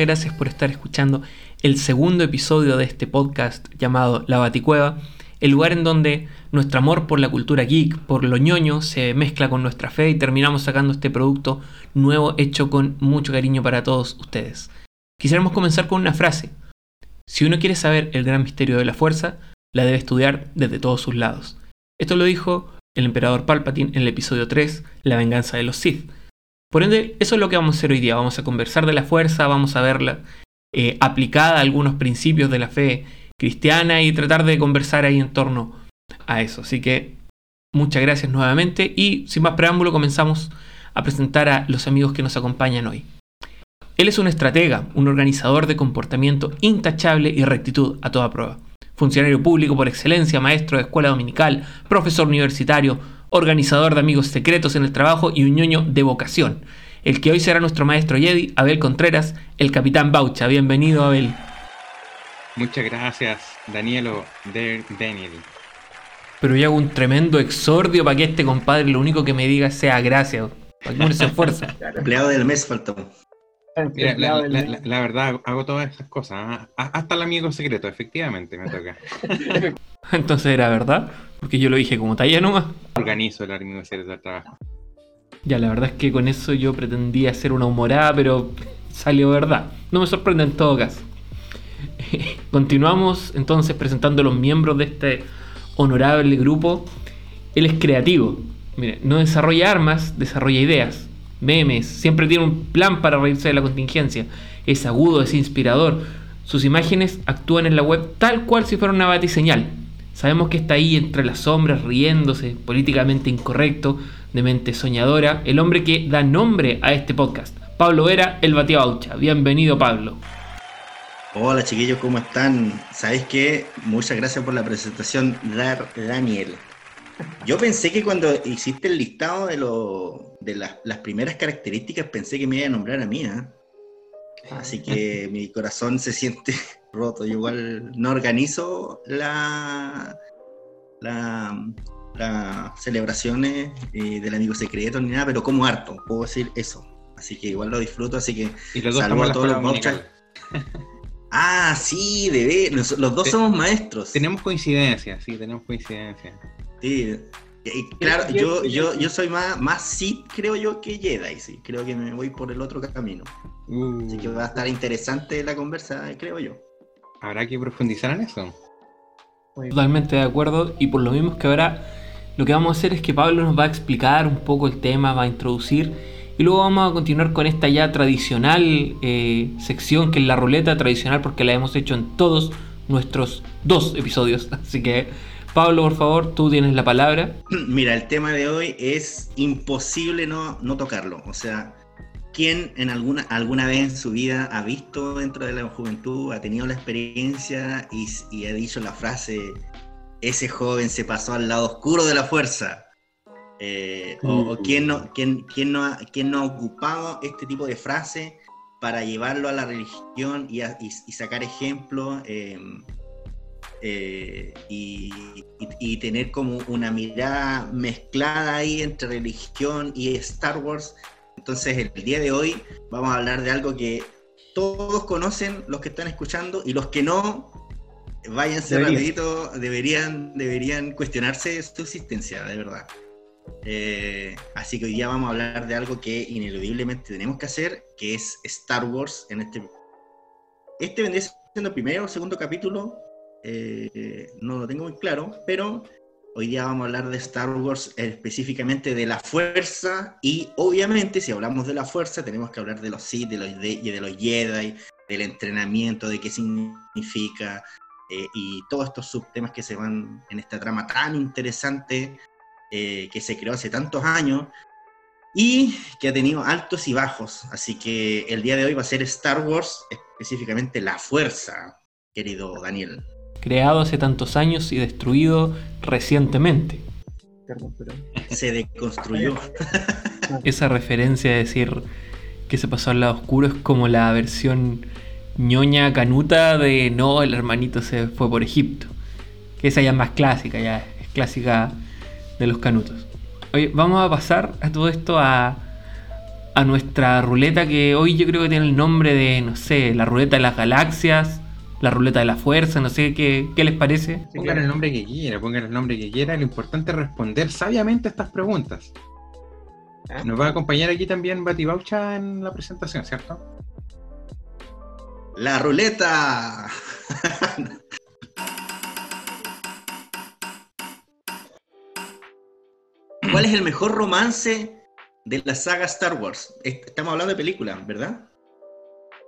Gracias por estar escuchando el segundo episodio de este podcast llamado La Baticueva, el lugar en donde nuestro amor por la cultura geek, por lo ñoño, se mezcla con nuestra fe y terminamos sacando este producto nuevo hecho con mucho cariño para todos ustedes. Quisiéramos comenzar con una frase. Si uno quiere saber el gran misterio de la fuerza, la debe estudiar desde todos sus lados. Esto lo dijo el emperador Palpatine en el episodio 3, La venganza de los Sith. Por ende, eso es lo que vamos a hacer hoy día. Vamos a conversar de la fuerza, vamos a verla eh, aplicada a algunos principios de la fe cristiana y tratar de conversar ahí en torno a eso. Así que muchas gracias nuevamente y sin más preámbulo comenzamos a presentar a los amigos que nos acompañan hoy. Él es un estratega, un organizador de comportamiento intachable y rectitud a toda prueba. Funcionario público por excelencia, maestro de escuela dominical, profesor universitario, organizador de amigos secretos en el trabajo y un ñoño de vocación. El que hoy será nuestro maestro Jedi, Abel Contreras, el capitán Baucha. Bienvenido, Abel. Muchas gracias, Danielo de Daniel. Pero yo hago un tremendo exordio para que este compadre lo único que me diga sea gracias. Para que uno se esfuerce. Empleado del mes faltó. Mira, la, la- la- la verdad, hago todas esas cosas. ¿ah? Hasta el amigo secreto, efectivamente, me toca. Entonces era verdad, porque yo lo dije como talla nomás. Organizo el amigo secreto del trabajo. Ya, la verdad es que con eso yo pretendía hacer una humorada, pero salió verdad. No me sorprende en todo caso. Continuamos entonces presentando a los miembros de este honorable grupo. Él es creativo. Mire, no desarrolla armas, desarrolla ideas, memes, siempre tiene un plan para reírse de la contingencia. Es agudo, es inspirador. Sus imágenes actúan en la web tal cual si fuera una batiseñal. Sabemos que está ahí entre las sombras, riéndose, políticamente incorrecto, de mente soñadora, el hombre que da nombre a este podcast. Pablo Vera, el Batía Baucha. Bienvenido, Pablo. Hola chiquillos, ¿cómo están? ¿Sabéis qué? Muchas gracias por la presentación, Daniel. Yo pensé que cuando hiciste el listado de, lo- de las, las primeras características, pensé que me iba a nombrar a mí, ¿eh? Así que mi corazón se siente roto. Yo igual no organizo la, la, las celebraciones eh, del amigo secreto ni nada, pero como harto, puedo decir eso. Así que igual lo disfruto, así que Y los dos Saludo estamos en a todos los dominical. Ah, sí, de ver. Los, los dos Te- somos maestros. Tenemos coincidencias, sí, tenemos coincidencias. Sí. Y claro, yo, yo, yo soy más, más Sith, creo yo, que Jedi, sí. Creo que me voy por el otro camino. Uh, Así que va a estar interesante la conversa, creo yo. Habrá que profundizar en eso. Totalmente de acuerdo y por lo mismo es que ahora lo que vamos a hacer es que Pablo nos va a explicar un poco el tema, va a introducir y luego vamos a continuar con esta ya tradicional eh, sección que es la ruleta tradicional porque la hemos hecho en todos nuestros dos episodios. Así que Pablo, por favor, tú tienes la palabra. Mira, el tema de hoy es imposible no, no tocarlo. O sea, ¿quién en alguna, alguna vez en su vida ha visto dentro de la juventud, ha tenido la experiencia y, y ha dicho la frase, ese joven se pasó al lado oscuro de la fuerza? Eh, o, o quién, no, quién, quién no ha, quién no ha ocupado este tipo de frase para llevarlo a la religión y, a- y- y sacar ejemplos eh, eh, y, y- y tener como una mirada mezclada ahí entre religión y Star Wars. Entonces el día de hoy vamos a hablar de algo que todos conocen los que están escuchando y los que no, váyanse Deberían. rapidito, deberían, deberían cuestionarse su existencia, de verdad. Eh, así que hoy día vamos a hablar de algo que ineludiblemente tenemos que hacer, que es Star Wars en este... Este vendría siendo el primero o segundo capítulo, eh, no lo tengo muy claro, pero hoy día vamos a hablar de Star Wars, eh, específicamente de la fuerza, y obviamente si hablamos de la fuerza tenemos que hablar de los Sith, de los, de, de los Jedi, del entrenamiento, de qué significa, eh, y todos estos subtemas que se van en esta trama tan interesante eh, que se creó hace tantos años y que ha tenido altos y bajos. Así que el día de hoy va a ser Star Wars, específicamente la fuerza, querido Daniel. Creado hace tantos años y destruido recientemente. Se deconstruyó. Esa referencia de decir que se pasó al lado oscuro es como la versión ñoña canuta de no, el hermanito se fue por Egipto. Que esa ya es más clásica, ya es clásica de los canutos. Oye, vamos a pasar a todo esto a, a nuestra ruleta que hoy yo creo que tiene el nombre de, no sé, la ruleta de las galaxias, la ruleta de la fuerza, no sé qué, qué les parece. Pongan el nombre que quiera, pongan el nombre que quiera. Lo importante es responder sabiamente estas preguntas. ¿Ah? Nos va a acompañar aquí también Baucha en la presentación, ¿cierto? La ruleta. ¿Cuál es el mejor romance de la saga Star Wars? Estamos hablando de película, ¿verdad?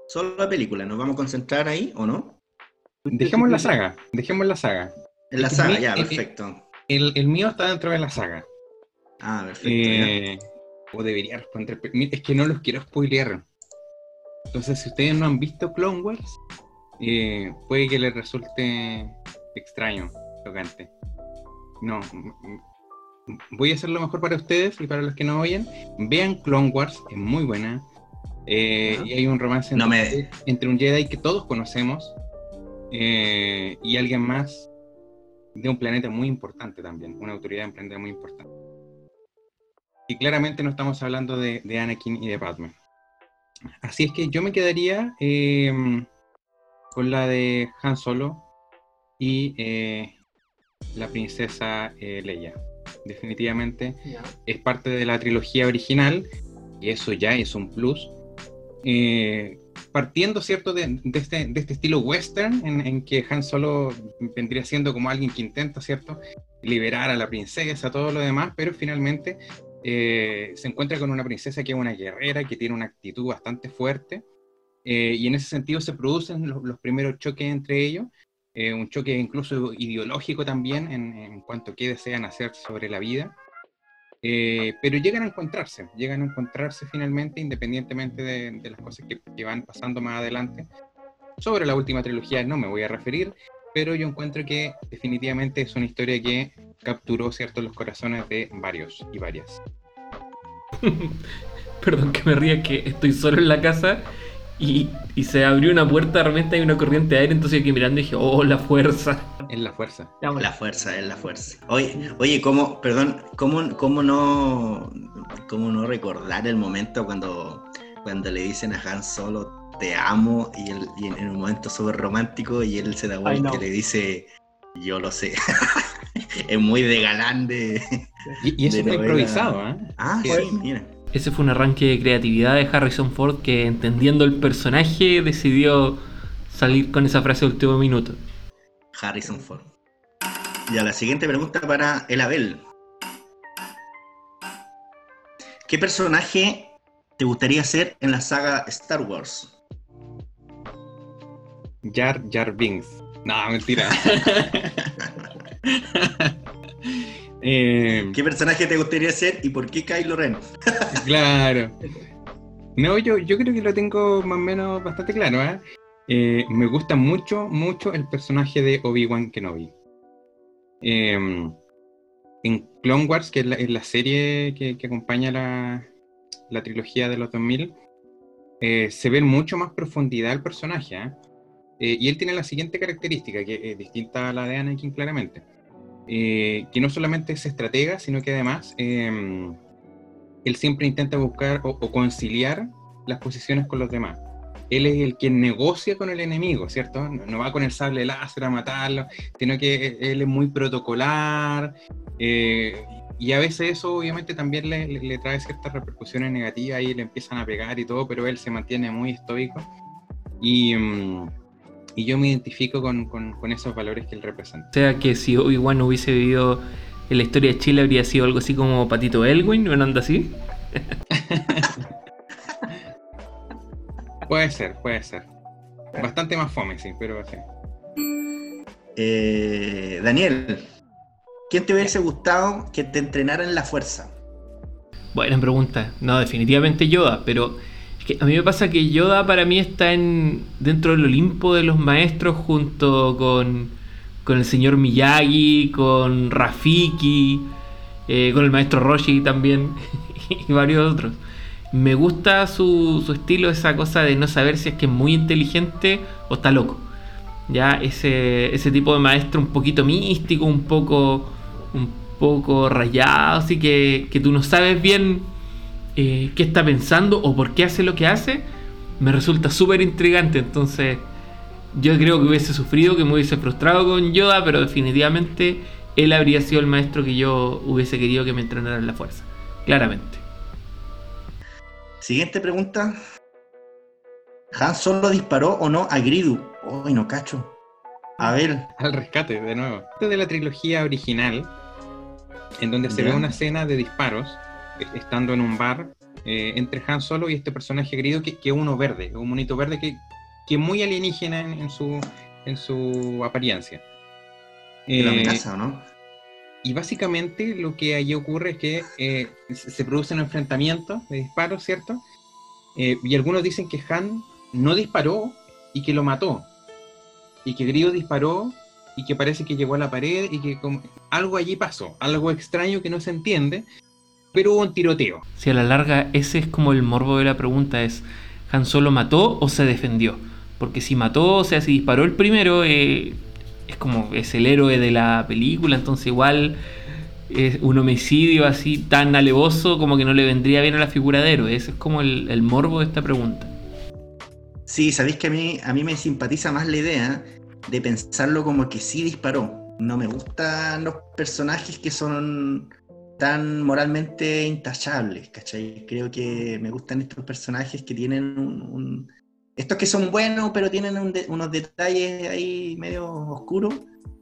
Solo la película, ¿nos vamos a concentrar ahí o no? Dejemos la saga, dejemos la saga. En la saga, ya, perfecto. El, mío está dentro de la saga. Ah, perfecto. Eh, o debería responder. Es que no los quiero spoilear. Entonces, si ustedes no han visto Clone Wars, eh, puede que les resulte extraño, tocante. No, voy a hacer lo mejor para ustedes y para los que no oyen. Vean Clone Wars, es muy buena. Eh, y hay un romance entre, un Jedi que todos conocemos eh, y alguien más de un planeta muy importante también, una autoridad emprendedora muy importante. Y claramente no estamos hablando de, Anakin y de Padme. Así es que yo me quedaría em, con la de Han Solo y eh, la princesa eh, Leia. Definitivamente es parte de la trilogía original y eso ya es un plus. Eh, partiendo, ¿cierto?, de, este, de, este, estilo western en, en, que Han Solo vendría siendo como alguien que intenta, ¿cierto?, liberar a la princesa, todo lo demás, pero finalmente eh, se encuentra con una princesa que es una guerrera, que tiene una actitud bastante fuerte, eh, y en ese sentido se producen los, primeros choques entre ellos, eh, un choque incluso ideológico también en, cuanto a qué desean hacer sobre la vida, pero llegan a encontrarse, llegan a encontrarse finalmente, independientemente de, las cosas que, que, van pasando más adelante. Sobre la última trilogía no me voy a referir, pero yo encuentro que definitivamente es una historia que capturó cierto los corazones de varios y varias. Perdón que me ría que estoy solo en la casa y, se abrió una puerta, de repente hay una corriente de aire, entonces aquí mirando y dije, oh, la fuerza. Es la fuerza. La fuerza, es la fuerza. Oye, oye, ¿cómo, perdón, cómo, cómo no, cómo no recordar el momento cuando, cuando le dicen a Han Solo te amo y, en, un momento súper romántico y él se da vuelta y le dice, yo lo sé. es muy de galán de... Y, eso fue improvisado, ¿eh? Ah, sí, mira. Ese fue un arranque de creatividad de Harrison Ford que entendiendo el personaje decidió salir con esa frase de último minuto. Harrison Ford. Y a la siguiente pregunta para el Abel. ¿Qué personaje te gustaría ser en la saga Star Wars? Jar Jar Binks. No, mentira. Eh, ¿Qué personaje te gustaría ser y por qué Kylo Ren? claro. No, yo, yo creo que lo tengo más o menos bastante claro. ¿eh? Eh, me gusta mucho, mucho el personaje de Obi-Wan Kenobi. Em, en Clone Wars, que es la, serie que, acompaña la, la, trilogía de los 2000, se ve mucho más profundidad el personaje. Y él tiene la siguiente característica, que es distinta a la de Anakin claramente, eh, que no solamente es estratega, sino que además em, él siempre intenta buscar o, conciliar las posiciones con los demás. Él es el quien negocia con el enemigo, ¿cierto? No, va con el sable láser a matarlo, sino que él es muy protocolar. Eh, y a veces eso obviamente también le, le, trae ciertas repercusiones negativas y le empiezan a pegar y todo, pero él se mantiene muy estoico. Y, em, y yo me identifico con, esos valores que él representa. O sea que si Obi-Wan hubiese vivido en la historia de Chile habría sido algo así como Patito Elwin, ¿no anda así? puede ser, puede ser. Bastante más fome, sí, pero sí. Eh, Daniel, ¿quién te hubiese gustado que te entrenara en la fuerza? Buena pregunta. No, definitivamente Yoda, pero a mí me pasa que Yoda para mí está en dentro del Olimpo de los maestros junto con, con el señor Miyagi, con Rafiki, eh, con el maestro Roshi también y varios otros. Me gusta su, su, estilo, esa cosa de no saber si es que es muy inteligente o está loco. Ya ese, ese tipo de maestro un poquito místico, un poco, un poco rayado, así que, que tú no sabes bien eh, qué está pensando o por qué hace lo que hace, me resulta súper intrigante. Entonces, yo creo que hubiese sufrido, que me hubiese frustrado con Yoda, pero definitivamente él habría sido el maestro que yo hubiese querido que me entrenara en la fuerza. Claramente. Siguiente pregunta. ¿Han Solo disparó o no a Gridu? Uy, no cacho. A ver. Al rescate, de nuevo. Este de la trilogía original, en donde se ve una escena de disparos, estando en un bar, eh, entre Han Solo y este personaje querido, que es uno verde, un monito verde que, que es muy alienígena en, en su, en su apariencia. Lo Eh, amenaza, ¿o no? y básicamente lo que allí ocurre es que eh, se producen enfrentamientos de disparos, ¿cierto? Y algunos dicen que Han no disparó y que lo mató. Y que Grido disparó y que parece que llegó a la pared y que como- algo allí pasó, algo extraño que no se entiende, pero hubo un tiroteo. Si a la larga ese es como el morbo de la pregunta es, ¿Han Solo mató o se defendió? Porque si mató, o sea, si disparó el primero, eh, es como es el héroe de la película, entonces igual es un homicidio así tan alevoso como que no le vendría bien a la figura de héroe. Ese es como el, el morbo de esta pregunta. Sí, sabéis que a mí, a mí me simpatiza más la idea de pensarlo como que sí disparó. No me gustan los personajes que son tan moralmente intachables, ¿cachai? Creo que me gustan estos personajes que tienen un... estos que son buenos, pero tienen unos detalles ahí medio oscuros.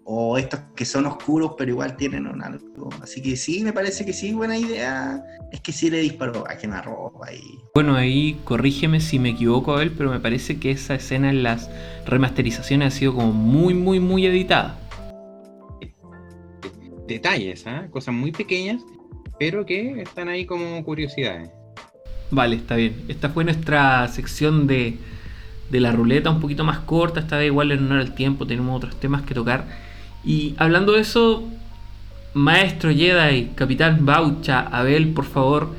O estos que son oscuros, pero igual tienen un algo. Así que sí, me parece que sí, buena idea. Es que sí le disparó a quemarropa y... Bueno, ahí corrígeme si me equivoco, Abel, pero me parece que esa escena en las remasterizaciones ha sido como muy, muy, muy editada. Detalles, ¿ah? cosas muy pequeñas, pero que están ahí como curiosidades. Vale, está bien. Esta fue nuestra sección de, de la ruleta un poquito más corta. Esta vez igual en honor al tiempo tenemos otros temas que tocar. Y hablando de eso, Maestro Jedi, Capitán Baucha, Abel, por favor,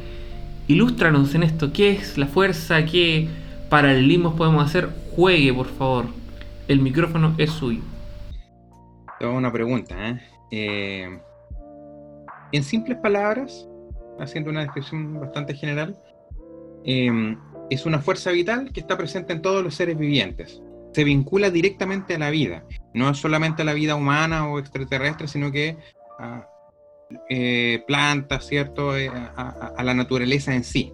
ilústranos en esto. ¿Qué es la fuerza? ¿Qué paralelismos podemos hacer? Juegue, por favor. El micrófono es suyo. Tengo una pregunta. ¿eh? Eh, en simples palabras, haciendo una descripción bastante general, eh, es una fuerza vital que está presente en todos los seres vivientes. Se vincula directamente a la vida, no solamente a la vida humana o extraterrestre, sino que a eh, plantas, ¿cierto? Eh, a, a- a la naturaleza en sí.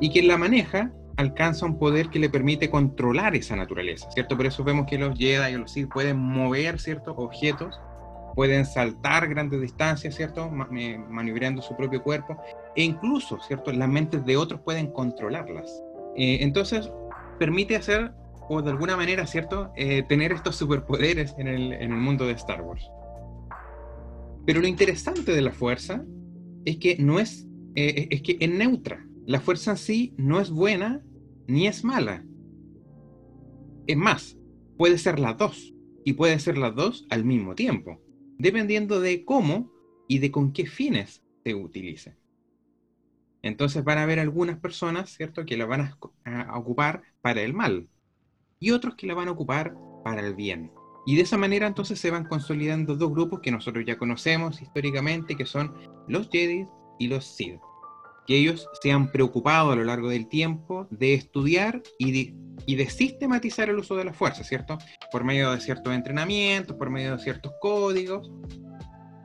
Y quien la maneja alcanza un poder que le permite controlar esa naturaleza, ¿cierto? Por eso vemos que los Jedi y los Sith pueden mover ciertos objetos, pueden saltar grandes distancias, ¿cierto? Ma- maniobrando su propio cuerpo, e incluso, ¿cierto? Las mentes de otros pueden controlarlas. Eh, entonces, permite hacer, o de alguna manera, ¿cierto? Eh, tener estos superpoderes en el, en el mundo de Star Wars. Pero lo interesante de la fuerza es que no es, eh, es que es neutra. La fuerza en sí no es buena ni es mala. Es más, puede ser las dos. Y puede ser las dos al mismo tiempo, dependiendo de cómo y de con qué fines se utilice. Entonces van a haber algunas personas, ¿cierto?, que la van a, ocupar para el mal y otros que la van a ocupar para el bien. Y de esa manera entonces se van consolidando dos grupos que nosotros ya conocemos históricamente, que son los Jedi y los Sith. Que ellos se han preocupado a lo largo del tiempo de estudiar y de, sistematizar el uso de la fuerza, ¿cierto? Por medio de ciertos entrenamientos, por medio de ciertos códigos,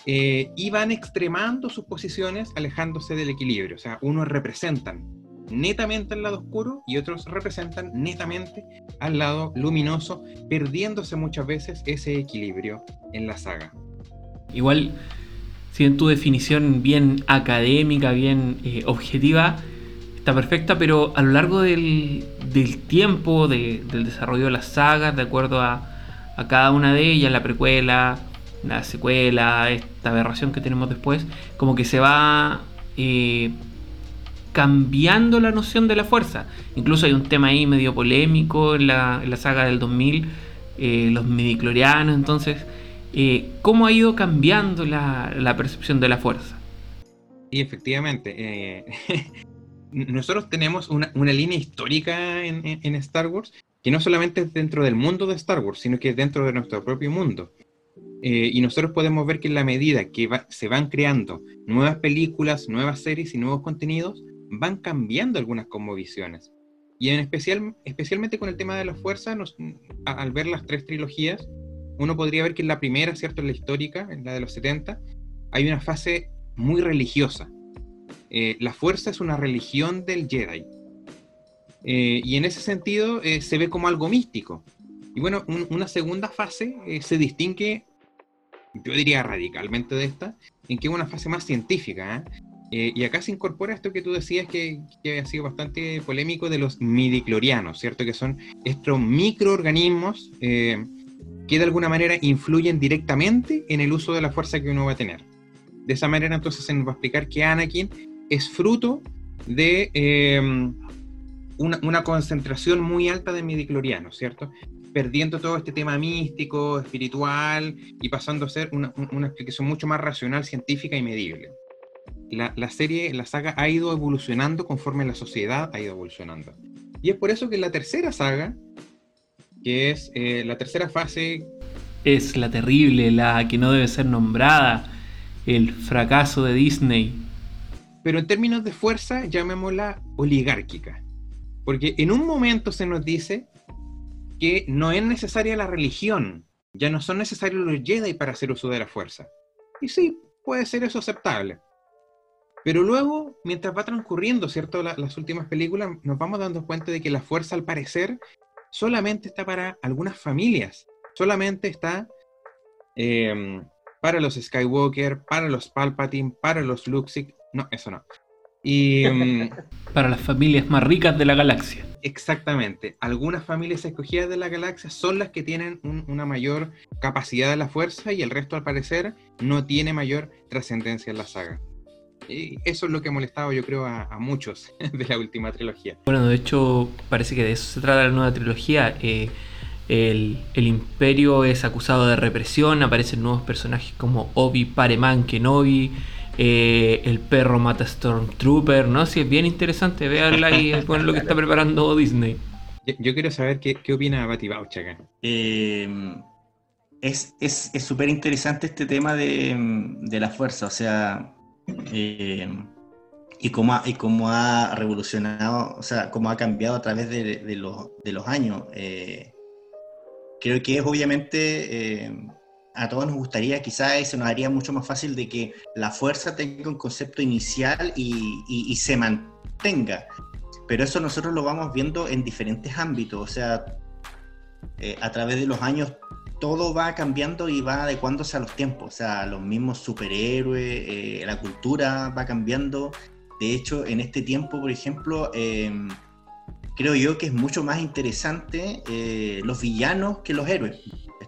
eh, y van extremando sus posiciones alejándose del equilibrio. O sea, unos representan netamente al lado oscuro y otros representan netamente al lado luminoso, perdiéndose muchas veces ese equilibrio en la saga. Igual, si en tu definición bien académica, bien eh, objetiva, está perfecta, pero a lo largo del, del tiempo, de- del desarrollo de las sagas, de acuerdo a, a cada una de ellas, la precuela, la secuela, esta aberración que tenemos después, como que se va eh, cambiando la noción de la fuerza. Incluso hay un tema ahí medio polémico en la, en la saga del 2000, eh, los midiclorianos, entonces, eh, ¿cómo ha ido cambiando la, la percepción de la fuerza? Y efectivamente, eh, nosotros tenemos una, una línea histórica en, en- en Star Wars que no solamente es dentro del mundo de Star Wars, sino que es dentro de nuestro propio mundo. Eh, y nosotros podemos ver que en la medida que va- se van creando nuevas películas, nuevas series y nuevos contenidos, van cambiando algunas cosmovisiones. Y en especial, especialmente con el tema de la fuerza, al ver las tres trilogías, uno podría ver que en la primera, ¿cierto? En la histórica, en la de los 70, hay una fase muy religiosa. Eh, la fuerza es una religión del Jedi. Eh, y en ese sentido eh, se ve como algo místico. Y bueno, una segunda fase se distingue, yo diría radicalmente de esta, en que es una fase más científica. y acá se incorpora esto que tú decías que, que, ha sido bastante polémico de los midiclorianos, ¿cierto? Que son estos microorganismos que de alguna manera influyen directamente en el uso de la fuerza que uno va a tener. De esa manera entonces se nos va a explicar que Anakin es fruto de em, una, concentración muy alta de midiclorianos, ¿cierto? Perdiendo todo este tema místico, espiritual y pasando a ser una, explicación mucho más racional, científica y medible. La, la, serie, la saga ha ido evolucionando conforme la sociedad ha ido evolucionando. Y es por eso que la tercera saga que es eh, la tercera fase. Es la terrible, la que no debe ser nombrada, el fracaso de Disney. Pero en términos de fuerza, llamémosla oligárquica. Porque en un momento se nos dice que no es necesaria la religión, ya no son necesarios los Jedi para hacer uso de la fuerza. Y sí, puede ser eso aceptable. Pero luego, mientras va transcurriendo, ¿cierto? las últimas películas, nos vamos dando cuenta de que la fuerza, al parecer, solamente está para algunas familias, solamente está em, para los Skywalker, para los Palpatine, para los Luxic, no, eso no. Y, em, para las familias más ricas de la galaxia. Exactamente. Algunas familias escogidas de la galaxia son las que tienen una mayor capacidad de la fuerza y el resto, al parecer, no tiene mayor trascendencia en la saga. Y eso es lo que ha molestado, yo creo, a, muchos de la última trilogía. Bueno, de hecho, parece que de eso se trata la nueva trilogía. Eh, el, imperio es acusado de represión, aparecen nuevos personajes como Obi Pareman Kenobi, eh, el perro mata Stormtrooper, ¿no? Si es bien interesante, véanla y con lo que está preparando Disney. Yo, quiero saber qué, qué opina Bati Bauch acá. Eh, es súper interesante este tema de, de, la fuerza, o sea, eh, y, cómo ha, y cómo ha revolucionado, o sea, cómo ha cambiado a través de, los, de los, años. Eh, creo que es obviamente, eh, a todos nos gustaría, quizás se nos haría mucho más fácil de que la fuerza tenga un concepto inicial y, y, y se mantenga. Pero eso nosotros lo vamos viendo en diferentes ámbitos, o sea, a través de los años todo va cambiando y va adecuándose a los tiempos. O sea, los mismos superhéroes, eh, la cultura va cambiando. De hecho, en este tiempo, por ejemplo, em, creo yo que es mucho más interesante eh, los villanos que los héroes.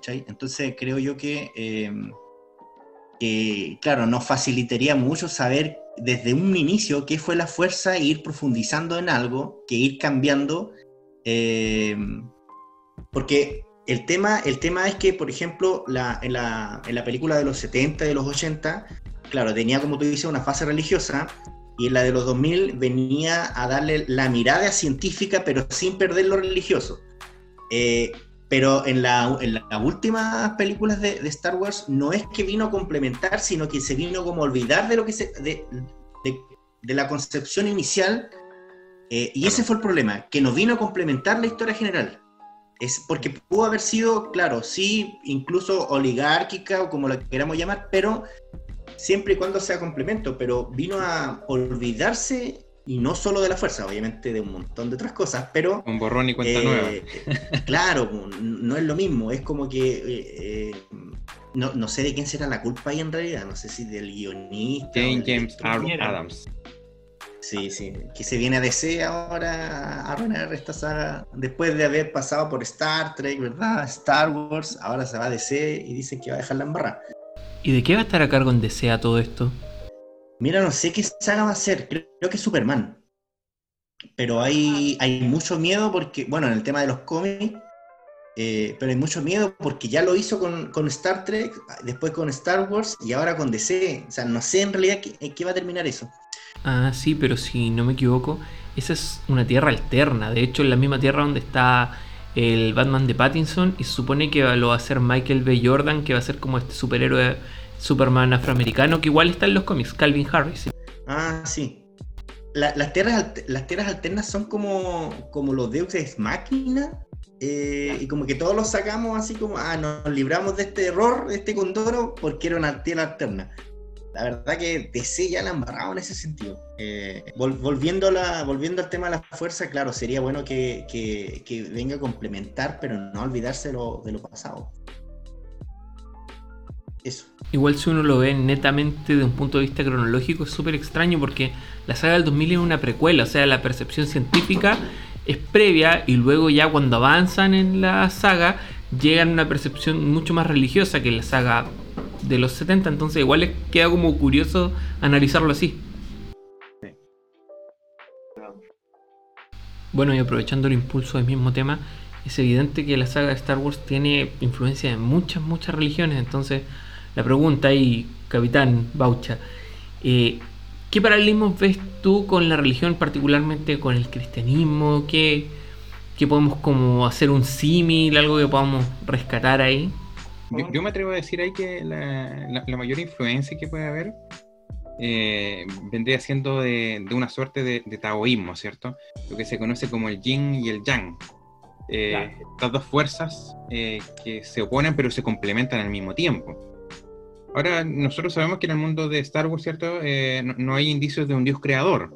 Entonces, creo yo em, que, claro, nos facilitaría mucho saber desde un inicio qué fue la fuerza e ir profundizando en algo, que ir cambiando. Em, porque el tema, el tema es que, por ejemplo, la, en, la, en, la, película de los 70 y de los 80, claro, tenía, como tú dices, una fase religiosa, y en la de los 2000 venía a darle la mirada científica, pero sin perder lo religioso. Eh, pero en, la, en las últimas películas de, de, Star Wars no es que vino a complementar, sino que se vino como a olvidar de lo que se, de, de la concepción inicial. Eh, y ese fue el problema, que no vino a complementar la historia general. Es porque pudo haber sido, claro, sí, incluso oligárquica o como la queramos llamar, pero siempre y cuando sea complemento, pero vino a olvidarse y no solo de la fuerza, obviamente de un montón de otras cosas, pero... Un borrón y cuenta nueva. Eh, claro, no es lo mismo, es como que... Eh, eh, no, no, sé de quién será la culpa ahí en realidad, no sé si del guionista. James Adams. Sí, sí, que se viene a DC ahora a arruinar esta saga, después de haber pasado por Star Trek, ¿verdad? Star Wars, ahora se va a DC y dicen que va a dejarla en barra. ¿Y de qué va a estar a cargo en DC a todo esto? Mira, no sé qué saga va a ser, creo, que es Superman. Pero hay, hay mucho miedo porque, bueno, en el tema de los cómics, eh, pero hay mucho miedo porque ya lo hizo con, con, Star Trek, después con Star Wars y ahora con DC. O sea, no sé en realidad qué, qué va a terminar eso. Ah, sí, pero si no me equivoco, esa es una tierra alterna. De hecho, es la misma tierra donde está el Batman de Pattinson y se supone que lo va a hacer Michael B. Jordan, que va a ser como este superhéroe Superman afroamericano, que igual está en los cómics, Calvin Harris. Ah, sí. las, tierras, las tierras alternas son como, como los Deus Ex Machina. Eh, y como que todos los sacamos así como, ah, nos libramos de este error, de este condoro, porque era una tierra alterna. La verdad que DC ya la han embarrado en ese sentido. Eh, volviendo, al tema de la fuerza, claro, sería bueno que, que, venga a complementar, pero no olvidarse de lo, pasado. Igual si uno lo ve netamente de un punto de vista cronológico es súper extraño porque la saga del 2000 es una precuela, o sea, la percepción científica es previa y luego ya cuando avanzan en la saga llegan a una percepción mucho más religiosa que la saga de los 70, entonces igual les queda como curioso analizarlo así. Bueno, y aprovechando el impulso del mismo tema, es evidente que la saga de Star Wars tiene influencia de muchas, muchas religiones, entonces la pregunta ahí, capitán Baucha, eh, ¿qué paralelismos ves tú con la religión, particularmente con el cristianismo? ¿Qué, podemos como hacer un símil, algo que podamos rescatar ahí? Yo, me atrevo a decir ahí que la, mayor influencia que puede haber eh, vendría siendo de, una suerte de, taoísmo, ¿cierto? Lo que se conoce como el yin y el yang. Eh, Estas dos fuerzas que se oponen pero se complementan al mismo tiempo. Ahora, nosotros sabemos que en el mundo de Star Wars, ¿cierto? Eh, no, hay indicios de un dios creador,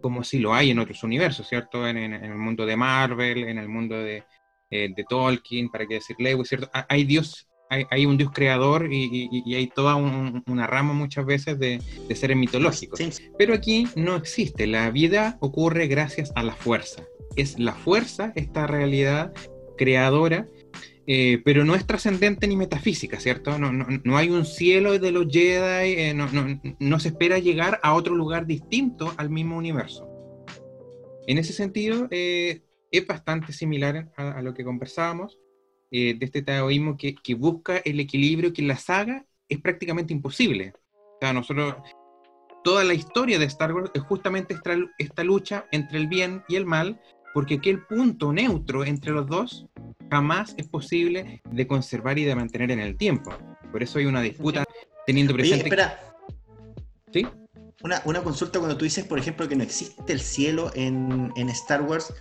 como si lo hay en otros universos, ¿cierto? En, el mundo de Marvel, en el mundo de, eh, Tolkien, para qué decir Lewis, ¿cierto? Hay dios, hay, un dios creador y, hay toda una rama muchas veces de, seres mitológicos. Pero aquí no existe, la vida ocurre gracias a la fuerza. Es la fuerza, esta realidad creadora, eh, pero no es trascendente ni metafísica, ¿cierto? No, no, no, hay un cielo de los Jedi, eh, no, no, se espera llegar a otro lugar distinto al mismo universo. En ese sentido, eh, es bastante similar a, lo que conversábamos, de este taoísmo que, que, busca el equilibrio que en la saga es prácticamente imposible. O sea, nosotros, toda la historia de Star Wars es justamente esta, esta lucha entre el bien y el mal, porque aquel punto neutro entre los dos jamás es posible de conservar y de mantener en el tiempo. Por eso hay una disputa teniendo presente... espera. ¿Sí? Una, consulta cuando tú dices, por ejemplo, que no existe el cielo en, Star Wars,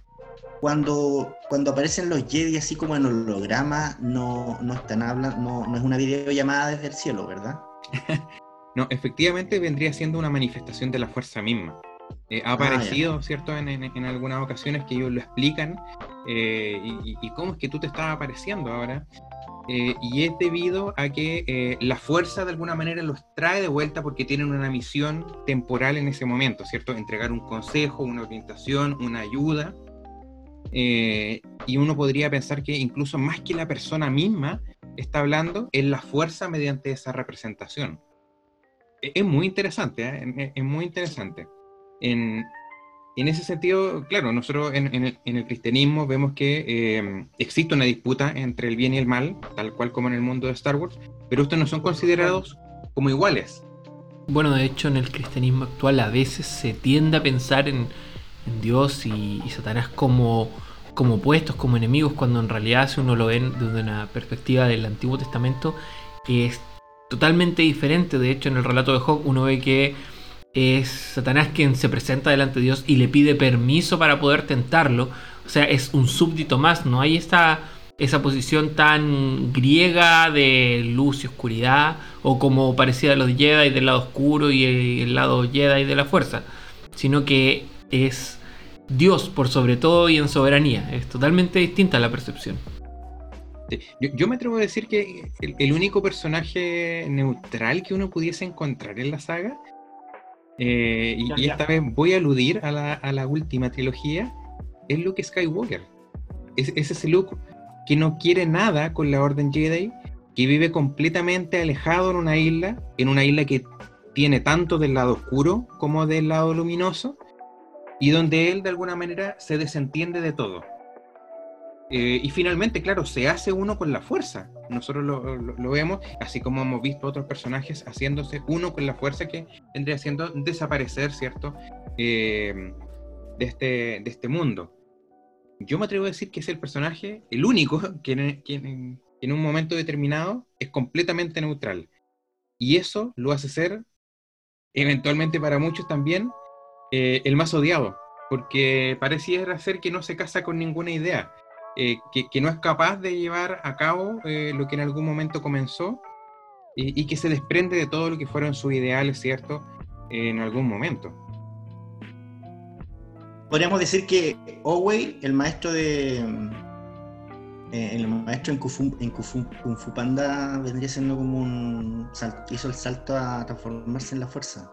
cuando, cuando aparecen los Jedi así como en holograma, no, no están hablando, no, no es una videollamada desde el cielo, ¿verdad? no, efectivamente vendría siendo una manifestación de la fuerza misma. Eh, ha ah, aparecido, ¿cierto? En, en, algunas ocasiones que ellos lo explican eh, y, cómo es que tú te estás apareciendo ahora. Eh, y es debido a que la fuerza de alguna manera los trae de vuelta porque tienen una misión temporal en ese momento, ¿cierto? Entregar un consejo, una orientación, una ayuda. Y uno podría pensar que incluso más que la persona misma está hablando, es la fuerza mediante esa representación. E, es, muy interesante, es muy interesante. En, ese sentido, claro, nosotros en, el, cristianismo vemos que eh, existe una disputa entre el bien y el mal, tal cual como en el mundo de Star Wars, pero estos no son considerados como iguales. Bueno, de hecho en el cristianismo actual a veces se tiende a pensar en, Dios y, Satanás como, como opuestos, como enemigos, cuando en realidad si uno lo ve desde una perspectiva del Antiguo Testamento es totalmente diferente. De hecho en el relato de Job uno ve que es Satanás quien se presenta delante de Dios y le pide permiso para poder tentarlo. O sea, es un súbdito más, no hay esta, esa posición tan griega de luz y oscuridad, o como parecía de los Jedi del lado oscuro y el, lado Jedi de la fuerza, sino que es Dios por sobre todo y en soberanía. Es totalmente distinta la percepción. Yo, me atrevo a decir que el, único personaje neutral que uno pudiese encontrar en la saga eh, y, esta vez voy a aludir a la, última trilogía, es Luke Skywalker. Es, es ese Luke que no quiere nada con la Orden Jedi, que vive completamente alejado en una isla, en una isla que tiene tanto del lado oscuro como del lado luminoso, y donde él de alguna manera se desentiende de todo. Eh, y finalmente, claro, se hace uno con la fuerza. Nosotros lo, vemos, así como hemos visto otros personajes haciéndose uno con la fuerza que vendría haciendo desaparecer, ¿cierto? Eh, de, este, de este mundo. Yo me atrevo a decir que es el personaje, el único, que en un momento determinado es completamente neutral. Y eso lo hace ser, eventualmente para muchos también, eh, el más odiado, porque pareciera ser que no se casa con ninguna idea, eh, que, no es capaz de llevar a cabo eh, lo que en algún momento comenzó y, que se desprende de todo lo que fueron sus ideales, ¿cierto? En algún momento. Podríamos decir que Owei, el maestro de. el maestro en Kung Fu, Panda vendría siendo como un. hizo el salto a transformarse en la fuerza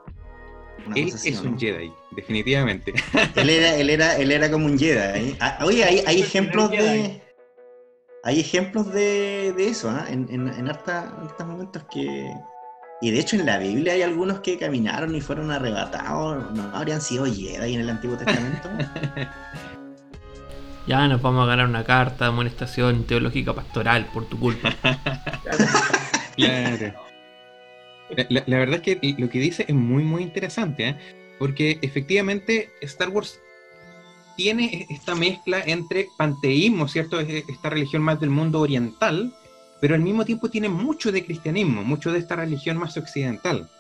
él es un Jedi, definitivamente. Él era, él era, él era como un Jedi. Ah, oye, hay, hay ejemplos de. Hay ejemplos de, de eso, ¿eh? en, en, en, harta, momentos que. Y de hecho en la Biblia hay algunos que caminaron y fueron arrebatados. ¿No habrían sido Jedi en el Antiguo Testamento? ya nos vamos a ganar una carta de amonestación teológica pastoral por tu culpa. claro. La, verdad es que lo que dice es muy, muy interesante, ¿eh? porque efectivamente Star Wars tiene esta mezcla entre panteísmo, ¿cierto? Esta religión más del mundo oriental, pero al mismo tiempo tiene mucho de cristianismo, mucho de esta religión más occidental.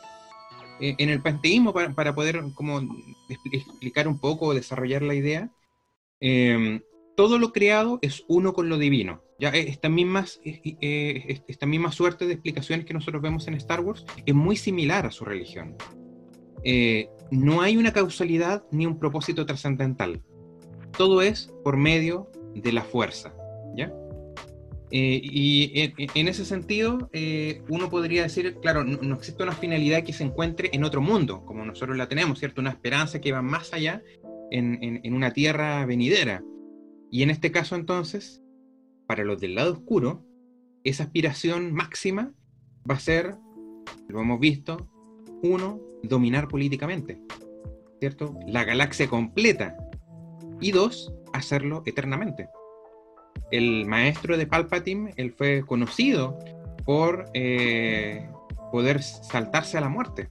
Eh, en el panteísmo, para, poder como explicar un poco, desarrollar la idea, eh, todo lo creado es uno con lo divino. Ya eh, esta misma, eh, esta misma suerte de explicaciones que nosotros vemos en Star Wars es muy similar a su religión. Eh, no hay una causalidad ni un propósito trascendental. Todo es por medio de la fuerza. ¿ya? y en, ese sentido, uno podría decir, claro, no, existe una finalidad que se encuentre en otro mundo, como nosotros la tenemos, ¿cierto? Una esperanza que va más allá en, en una tierra venidera. Y en este caso entonces, para los del lado oscuro, esa aspiración máxima va a ser, lo hemos visto, uno, dominar políticamente, ¿cierto? La galaxia completa. Y dos, hacerlo eternamente. El maestro de Palpatine, él fue conocido por eh, poder saltarse a la muerte,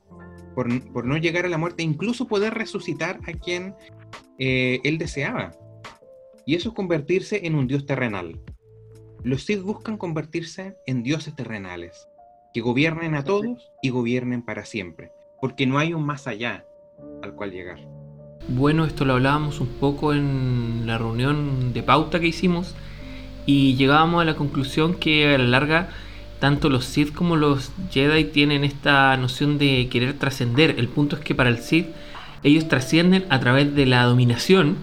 por, no llegar a la muerte, incluso poder resucitar a quien eh, él deseaba. Y eso es convertirse en un dios terrenal. Los Sith buscan convertirse en dioses terrenales, que gobiernen a todos y gobiernen para siempre, porque no hay un más allá al cual llegar. Bueno, esto lo hablábamos un poco en la reunión de pauta que hicimos y llegábamos a la conclusión que a la larga tanto los Sith como los Jedi tienen esta noción de querer trascender. El punto es que para el Sith ellos trascienden a través de la dominación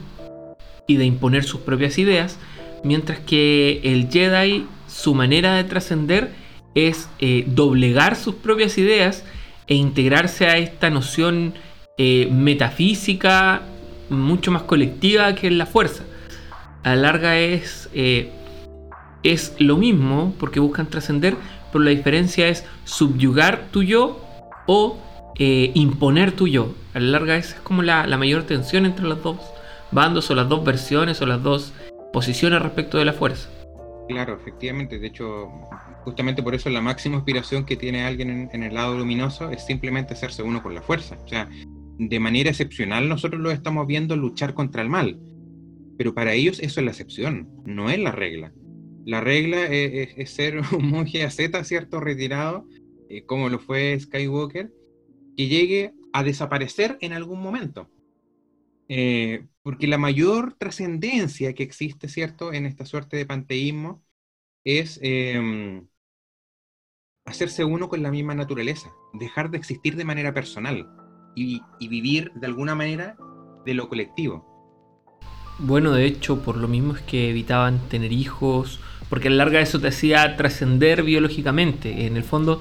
y de imponer sus propias ideas, mientras que el Jedi, su manera de trascender es eh, doblegar sus propias ideas e integrarse a esta noción eh, metafísica mucho más colectiva que la fuerza. A la larga es, eh, es lo mismo porque buscan trascender, pero la diferencia es subyugar tu yo o imponer tu yo. A la larga es como la, la mayor tensión entre los dos bandos o las dos versiones o las dos posiciones respecto de la fuerza. Claro, efectivamente. De hecho, justamente por eso la máxima aspiración que tiene alguien en, el lado luminoso es simplemente hacerse uno con la fuerza. O sea, de manera excepcional nosotros lo estamos viendo luchar contra el mal. Pero para ellos eso es la excepción, no es la regla. La regla es, ser un monje Z, ¿cierto? Retirado, eh, como lo fue Skywalker, que llegue a desaparecer en algún momento. Eh, porque la mayor trascendencia que existe, ¿cierto?, en esta suerte de panteísmo es em, hacerse uno con la misma naturaleza, dejar de existir de manera personal y, vivir de alguna manera de lo colectivo. Bueno, de hecho, por lo mismo es que evitaban tener hijos, porque a la larga eso te hacía trascender biológicamente. En el fondo,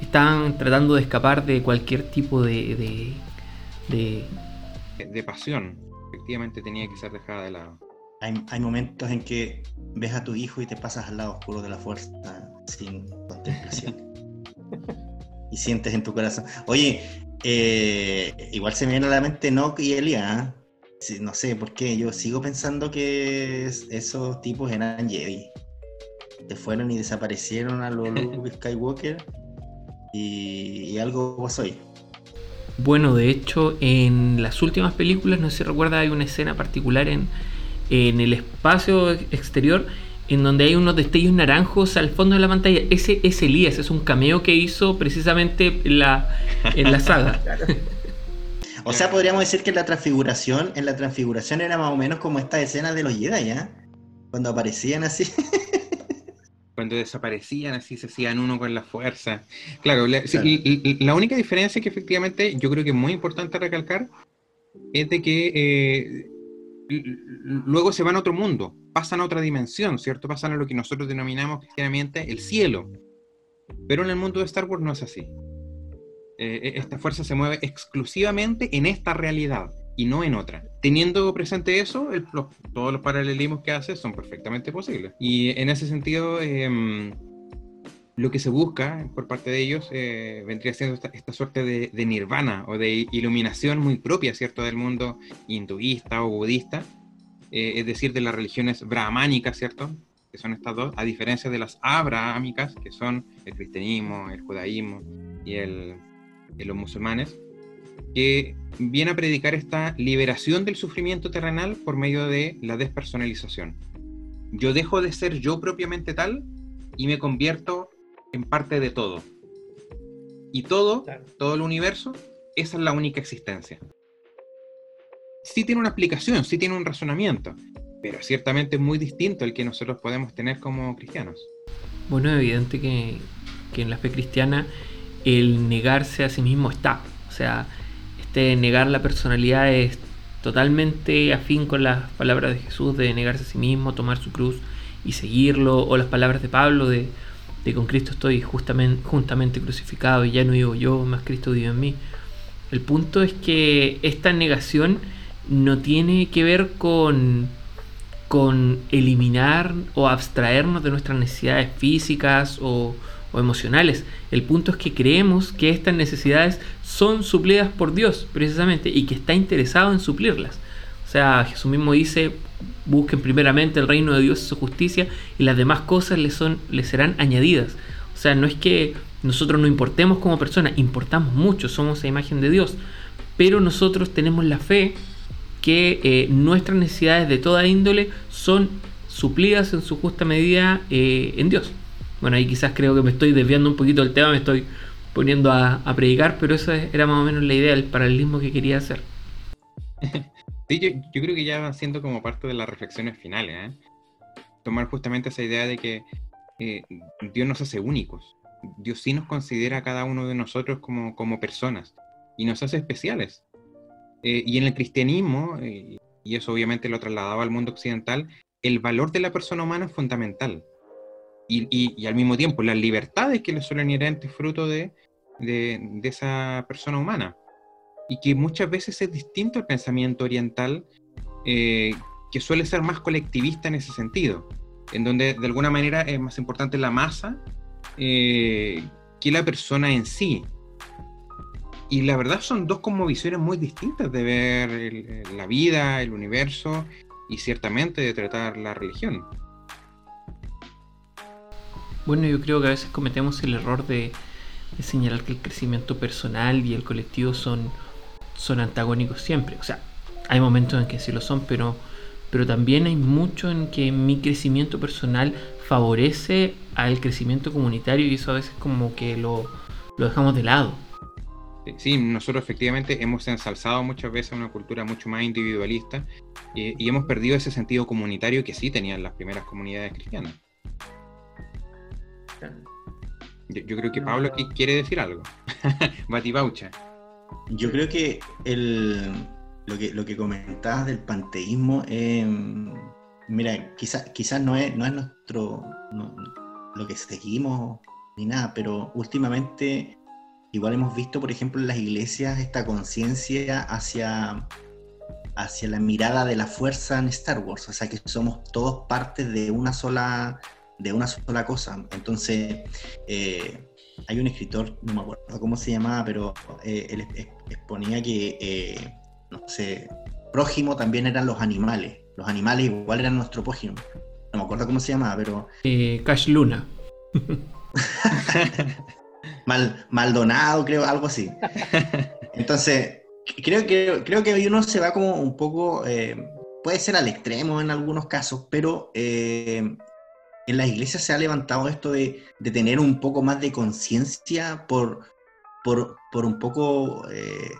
estaban tratando de escapar de cualquier tipo de, de, de pasión efectivamente tenía que ser dejada de lado. Hay, momentos en que ves a tu hijo y te pasas al lado oscuro de la fuerza sin contemplación. y sientes en tu corazón. Oye, eh, igual se me viene a la mente Nock y Elia. ¿eh? no sé por qué, yo sigo pensando que esos tipos eran Jedi. Se fueron y desaparecieron a los Luke Skywalker y, y algo pasó ahí. Bueno, de hecho, en las últimas películas, no sé si recuerda, hay una escena particular en, en el espacio exterior en donde hay unos destellos naranjos al fondo de la pantalla. Ese es Elías, es un cameo que hizo precisamente en la, en la saga. O sea, podríamos decir que la transfiguración, en la transfiguración era más o menos como esta escena de los Jedi, ¿ya? Cuando aparecían así. Cuando desaparecían, así se hacían uno con la fuerza. Claro, la, la única diferencia que efectivamente yo creo que es muy importante recalcar es de que eh, luego se van a otro mundo, pasan a otra dimensión, ¿cierto? Pasan a lo que nosotros denominamos cristianamente el cielo. Pero en el mundo de Star Wars no es así. Eh, esta fuerza se mueve exclusivamente en esta realidad y no en otra. Teniendo presente eso, todos los paralelismos que hace son perfectamente posibles. Y en ese sentido, em, lo que se busca por parte de ellos eh, vendría siendo esta, suerte de, nirvana o de iluminación muy propia, ¿cierto?, del mundo hinduista o budista, eh, es decir, de las religiones brahmánicas, ¿cierto?, que son estas dos, a diferencia de las abrahámicas, que son el cristianismo, el judaísmo y el, los musulmanes, que viene a predicar esta liberación del sufrimiento terrenal por medio de la despersonalización. Yo dejo de ser yo propiamente tal y me convierto en parte de todo. Y todo, todo el universo, esa es la única existencia. Sí tiene una explicación, sí tiene un razonamiento, pero ciertamente es muy distinto al que nosotros podemos tener como cristianos. Bueno, es evidente que, que en la fe cristiana el negarse a sí mismo está. O sea, este negar la personalidad es totalmente afín con las palabras de Jesús de negarse a sí mismo, tomar su cruz y seguirlo, o las palabras de Pablo de, de con Cristo estoy justamente, crucificado y ya no vivo yo, más Cristo vive en mí. El punto es que esta negación no tiene que ver con, con eliminar o abstraernos de nuestras necesidades físicas o, o emocionales. El punto es que creemos que estas necesidades son suplidas por Dios, precisamente, y que está interesado en suplirlas. O sea, Jesús mismo dice, busquen primeramente el reino de Dios y su justicia, y las demás cosas les, son, serán añadidas. O sea, no es que nosotros no importemos como personas, importamos mucho, somos la imagen de Dios, pero nosotros tenemos la fe que eh, nuestras necesidades de toda índole son suplidas en su justa medida eh, en Dios. Bueno, ahí quizás creo que me estoy desviando un poquito del tema, me estoy poniendo a, predicar, pero esa era más o menos la idea, el paralelismo que quería hacer. Sí, yo, creo que ya va siendo como parte de las reflexiones finales, ¿eh? tomar justamente esa idea de que eh, Dios nos hace únicos, Dios sí nos considera a cada uno de nosotros como, como personas y nos hace especiales. Eh, y en el cristianismo, y eso obviamente lo trasladaba al mundo occidental, el valor de la persona humana es fundamental y, al mismo tiempo las libertades que le suelen inherentes fruto de, de, esa persona humana. Y que muchas veces es distinto al pensamiento oriental, eh, que suele ser más colectivista en ese sentido, en donde de alguna manera es más importante la masa eh, que la persona en sí. Y la verdad son dos como visiones muy distintas de ver la vida, el universo y ciertamente de tratar la religión. Bueno, yo creo que a veces cometemos el error de, señalar que el crecimiento personal y el colectivo son, son antagónicos siempre. O sea, hay momentos en que sí lo son, pero, pero también hay mucho en que mi crecimiento personal favorece al crecimiento comunitario y eso a veces como que lo, dejamos de lado. Sí, nosotros efectivamente hemos ensalzado muchas veces una cultura mucho más individualista y, y hemos perdido ese sentido comunitario que sí tenían las primeras comunidades cristianas. Yo, creo que Pablo quiere decir algo. Batibaucha. Yo creo que, el, lo que lo que comentabas del panteísmo, em, mira, quizás quizás no es, no es nuestro lo que seguimos ni nada, pero últimamente igual hemos visto, por ejemplo, en las iglesias esta conciencia hacia, hacia la mirada de la fuerza en Star Wars, o sea que somos todos partes de una sola de una sola cosa. Entonces, eh, hay un escritor, no me acuerdo cómo se llamaba, pero eh, él exponía que, eh, no sé, prójimo también eran los animales. Los animales igual eran nuestro prójimo. No me acuerdo cómo se llamaba, pero... Cash Luna. Mal, Maldonado, creo, algo así. Entonces, creo que, creo que uno se va como un poco, puede ser al extremo en algunos casos, pero en las iglesias se ha levantado esto de, tener un poco más de conciencia por, por, un poco, eh,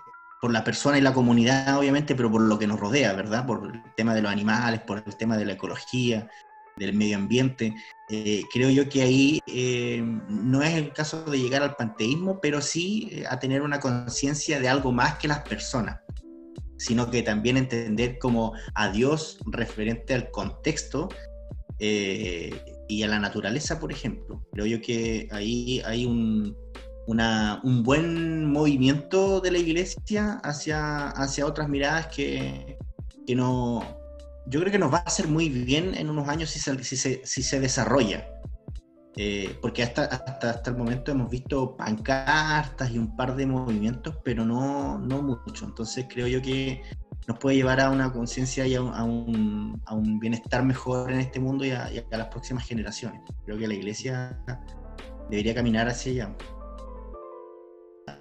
por la persona y la comunidad, obviamente, pero por lo que nos rodea, ¿verdad? Por el tema de los animales, por el tema de la ecología, del medio ambiente. Eh, creo yo que ahí eh, no es el caso de llegar al panteísmo, pero sí a tener una conciencia de algo más que las personas, sino que también entender como a Dios referente al contexto y a la naturaleza, por ejemplo. Creo yo que ahí hay un, un buen movimiento de la iglesia hacia, hacia otras miradas que, que no, yo creo que nos va a hacer muy bien en unos años si se, si se, desarrolla. Eh, porque hasta, hasta, hasta el momento hemos visto pancartas y un par de movimientos, pero no, no mucho. Entonces creo yo que nos puede llevar a una conciencia y a un, a, un, bienestar mejor en este mundo y a, las próximas generaciones. Creo que la iglesia debería caminar hacia allá,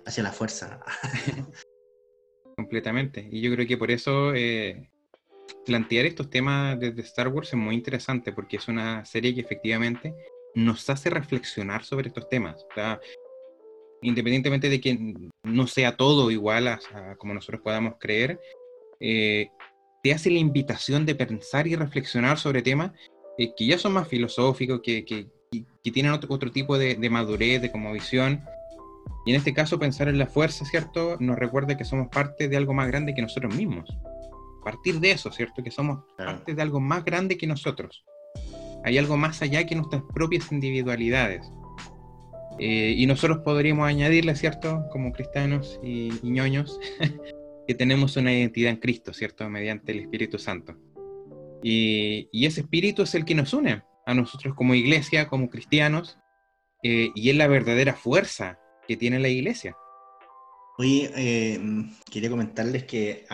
hacia la fuerza. Completamente. Y yo creo que por eso eh, plantear estos temas desde Star Wars es muy interesante porque es una serie que efectivamente nos hace reflexionar sobre estos temas. independientemente de que no sea todo igual a, como nosotros podamos creer, eh, te hace la invitación de pensar y reflexionar sobre temas eh, que ya son más filosóficos, que, que, tienen otro, otro tipo de, de, madurez, de como visión. Y en este caso, pensar en la fuerza, ¿cierto? Nos recuerda que somos parte de algo más grande que nosotros mismos partir de eso, ¿cierto? Que somos parte de algo más grande que nosotros. Hay algo más allá que nuestras propias individualidades. Eh, y nosotros podríamos añadirle, ¿cierto? Como cristianos y, ñoños, que tenemos una identidad en Cristo, ¿cierto? Mediante el Espíritu Santo. Y, ese Espíritu es el que nos une a nosotros como iglesia, como cristianos, eh, y es la verdadera fuerza que tiene la iglesia. Oye, eh, quería comentarles que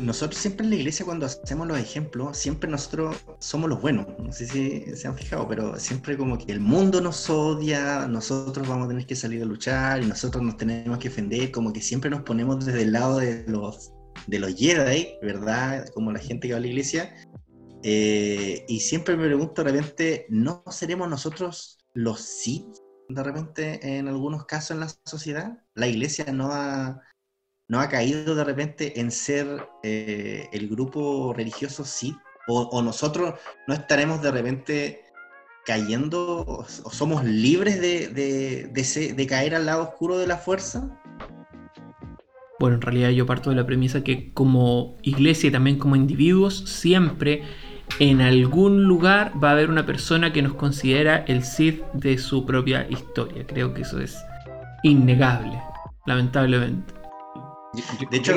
nosotros siempre en la iglesia cuando hacemos los ejemplos, siempre nosotros somos los buenos. No sé si se han fijado, pero siempre como que el mundo nos odia, nosotros vamos a tener que salir a luchar y nosotros nos tenemos que defender, como que siempre nos ponemos desde el lado de los, de los Jedi, ¿verdad? Como la gente que va a la iglesia. Eh, y siempre me pregunto de repente, ¿no seremos nosotros los Sith de repente en algunos casos en la sociedad? La iglesia no ha ¿no ha caído de repente en ser eh, el grupo religioso sí? O, nosotros no estaremos de repente cayendo o, somos libres de, de, caer al lado oscuro de la fuerza? Bueno, en realidad yo parto de la premisa que como iglesia y también como individuos, siempre en algún lugar va a haber una persona que nos considera el Sith de su propia historia. Creo que eso es innegable, lamentablemente de hecho,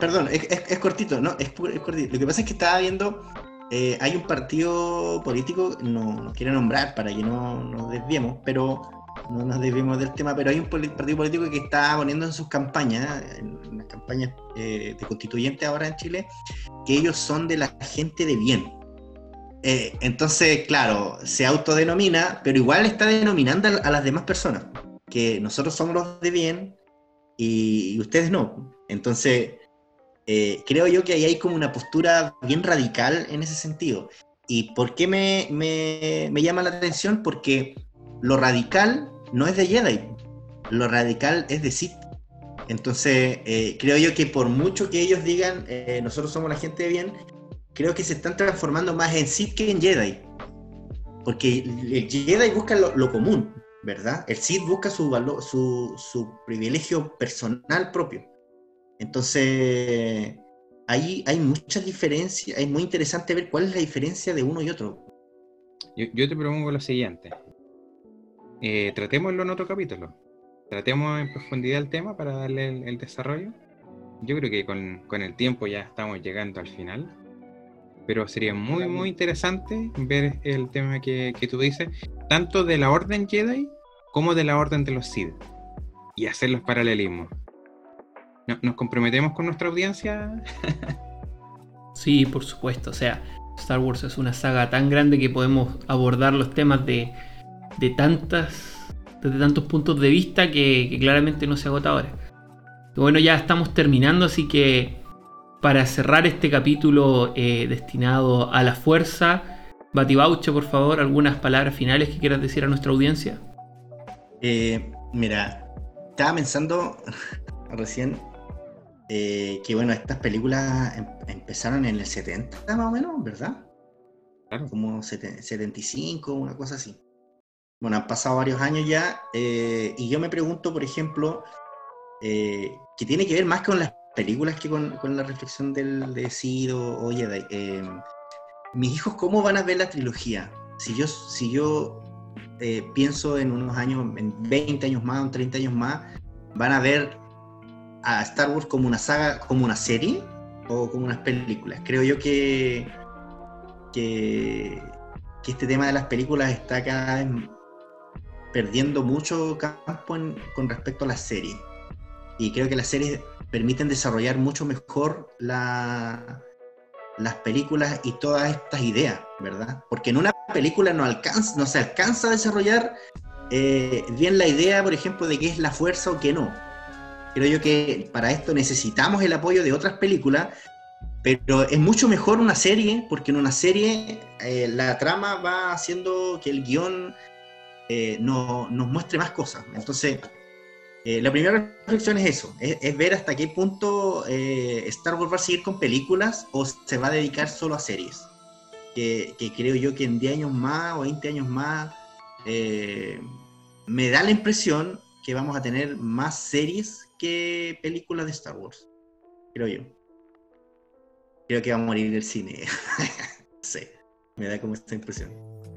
perdón, es, cortito, ¿no? Es, cortito. Lo que pasa es que estaba viendo, eh, hay un partido político, no nos quiere nombrar para que no nos desviemos, pero no nos desviemos del tema, pero hay un partido político que está poniendo en sus campañas, en las campañas eh, de constituyente ahora en Chile, que ellos son de la gente de bien. Eh, entonces, claro, se autodenomina, pero igual está denominando a las demás personas, que nosotros somos los de bien, y, ustedes no. Entonces, eh, creo yo que ahí hay como una postura bien radical en ese sentido. ¿Y por qué me, me, llama la atención? Porque lo radical no es de Jedi, lo radical es de Sith. Entonces, eh, creo yo que por mucho que ellos digan, eh, nosotros somos la gente bien, creo que se están transformando más en Sith que en Jedi. Porque el Jedi busca lo común, ¿verdad? El Cid busca su, valor, su, privilegio personal propio. Entonces, ahí hay muchas diferencias, es muy interesante ver cuál es la diferencia de uno y otro. Yo, te propongo lo siguiente. Eh, tratémoslo en otro capítulo. Tratemos en profundidad el tema para darle el, desarrollo. Yo creo que con, el tiempo ya estamos llegando al final. Pero sería muy, muy interesante ver el tema que, que tú dices tanto de la Orden Jedi como de la Orden de los Sith y hacer los paralelismos. ¿Nos comprometemos con nuestra audiencia? sí, por supuesto. O sea, Star Wars es una saga tan grande que podemos abordar los temas de, de tantas, desde tantos puntos de vista que, claramente no se agota ahora. bueno, ya estamos terminando, así que para cerrar este capítulo eh, destinado a la fuerza, Batibauche, por favor, algunas palabras finales que quieras decir a nuestra audiencia. Eh, mira, estaba pensando recién eh, que, bueno, estas películas em- empezaron en el 70 más o menos, ¿verdad? Claro. Como sete- 75, una cosa así. Bueno, han pasado varios años ya eh, y yo me pregunto, por ejemplo, eh, que tiene que ver más con las películas que con, con la reflexión del de de- eh, mis hijos, ¿cómo van a ver la trilogía? Si yo, si yo eh, pienso en unos años, en 20 años más, en 30 años más, van a ver a Star Wars como una saga, como una serie o como unas películas. Creo yo que, que, este tema de las películas está cada vez perdiendo mucho campo con respecto a las series. Y creo que las series permiten desarrollar mucho mejor la- las películas y todas estas ideas, ¿verdad? Porque en una película no, alcanza, no se alcanza a desarrollar eh, bien la idea, por ejemplo, de qué es la fuerza o qué no. Creo yo que para esto necesitamos el apoyo de otras películas, pero es mucho mejor una serie, porque en una serie eh, la trama va haciendo que el guion eh, no- nos muestre más cosas. Entonces, eh, la primera reflexión es eso, es, ver hasta qué punto eh, Star Wars va a seguir con películas o se va a dedicar solo a series. Que, creo yo que en 10 años más o 20 años más eh, me da la impresión que vamos a tener más series que películas de Star Wars. Creo yo. Creo que va a morir el cine. Sé, me da como esta impresión.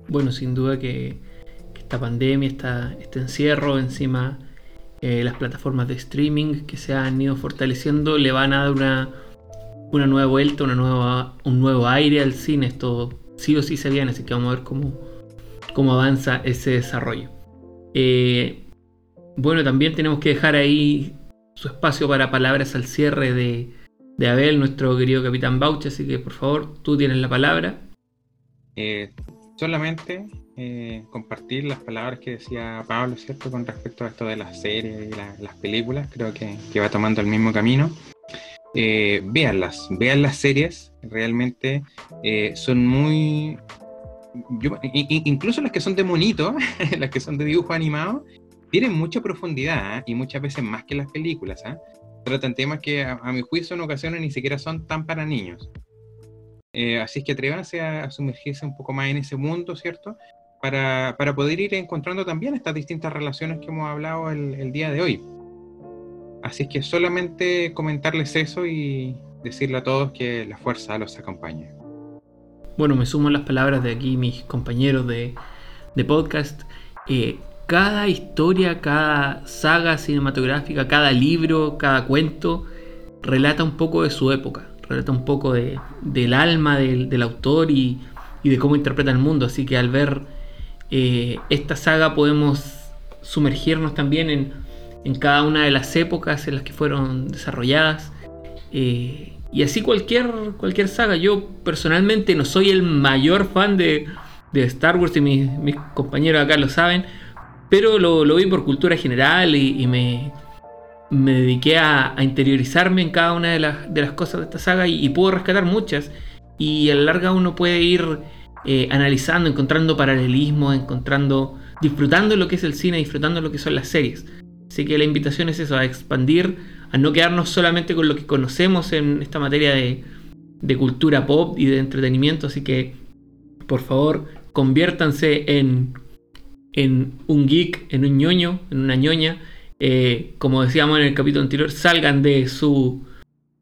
Bueno, sin duda que, que esta pandemia, esta, este encierro, encima eh, las plataformas de streaming que se han ido fortaleciendo, le van a dar una, una nueva vuelta, una nueva, un nuevo aire al cine. Esto sí o sí se viene, así que vamos a ver cómo, cómo avanza ese desarrollo. Eh, bueno, también tenemos que dejar ahí su espacio para palabras al cierre de, de Abel, nuestro querido capitán Bauch, así que por favor, tú tienes la palabra. Eh, solamente eh, compartir las palabras que decía Pablo, ¿cierto? Con respecto a esto de las series y la- las películas, creo que, que va tomando el mismo camino. Eh, véanlas, vean las series, realmente eh, son muy... yo- incluso las que son de monito, las que son de dibujo animado, tienen mucha profundidad ¿eh? y muchas veces más que las películas. ¿eh? Tratan temas que a, a mi juicio en ocasiones ni siquiera son tan para niños. Eh, así es que atrévanse a, a sumergirse un poco más en ese mundo, ¿cierto? Para, para poder ir encontrando también estas distintas relaciones que hemos hablado el, día de hoy. Así es que solamente comentarles eso y decirle a todos que la fuerza los acompañe. Bueno, me sumo a las palabras de aquí mis compañeros de, de podcast. Eh, cada historia, cada saga cinematográfica, cada libro, cada cuento relata un poco de su época, relata un poco de- del alma del, del autor y, y de cómo interpreta el mundo. Así que al ver eh, esta saga podemos sumergirnos también en, cada una de las épocas en las que fueron desarrolladas. Eh, y así cualquier, cualquier saga. Yo personalmente no soy el mayor fan de, Star Wars y mis, compañeros acá lo saben. Pero lo, vi por cultura general y, me, dediqué a, interiorizarme en cada una de las, de las cosas de esta saga y, y puedo rescatar muchas. Y a la larga uno puede ir eh, analizando, encontrando paralelismos, encontrando, disfrutando lo que es el cine, disfrutando lo que son las series. Así que la invitación es eso, a expandir, a no quedarnos solamente con lo que conocemos en esta materia de, de cultura pop y de entretenimiento. Así que, por favor, conviértanse en, en un geek, en un ñoño, en una ñoña. Eh, como decíamos en el capítulo anterior, salgan de su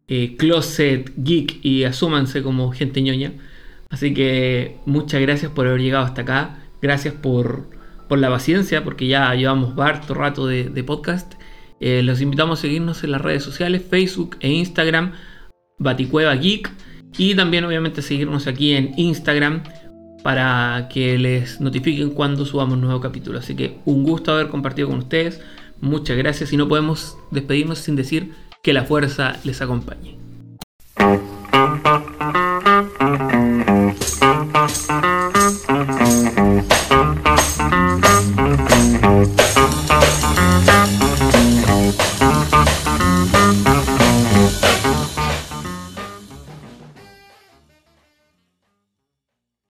eh, closet geek y asúmanse como gente ñoña. Así que muchas gracias por haber llegado hasta acá. Gracias por, por la paciencia, porque ya llevamos harto rato de, podcast. Eh, los invitamos a seguirnos en las redes sociales, Facebook e Instagram, Baticueva Geek. Y también obviamente seguirnos aquí en Instagram para que les notifiquen cuando subamos nuevo capítulo. Así que un gusto haber compartido con ustedes. Muchas gracias y no podemos despedirnos sin decir que la fuerza les acompañe.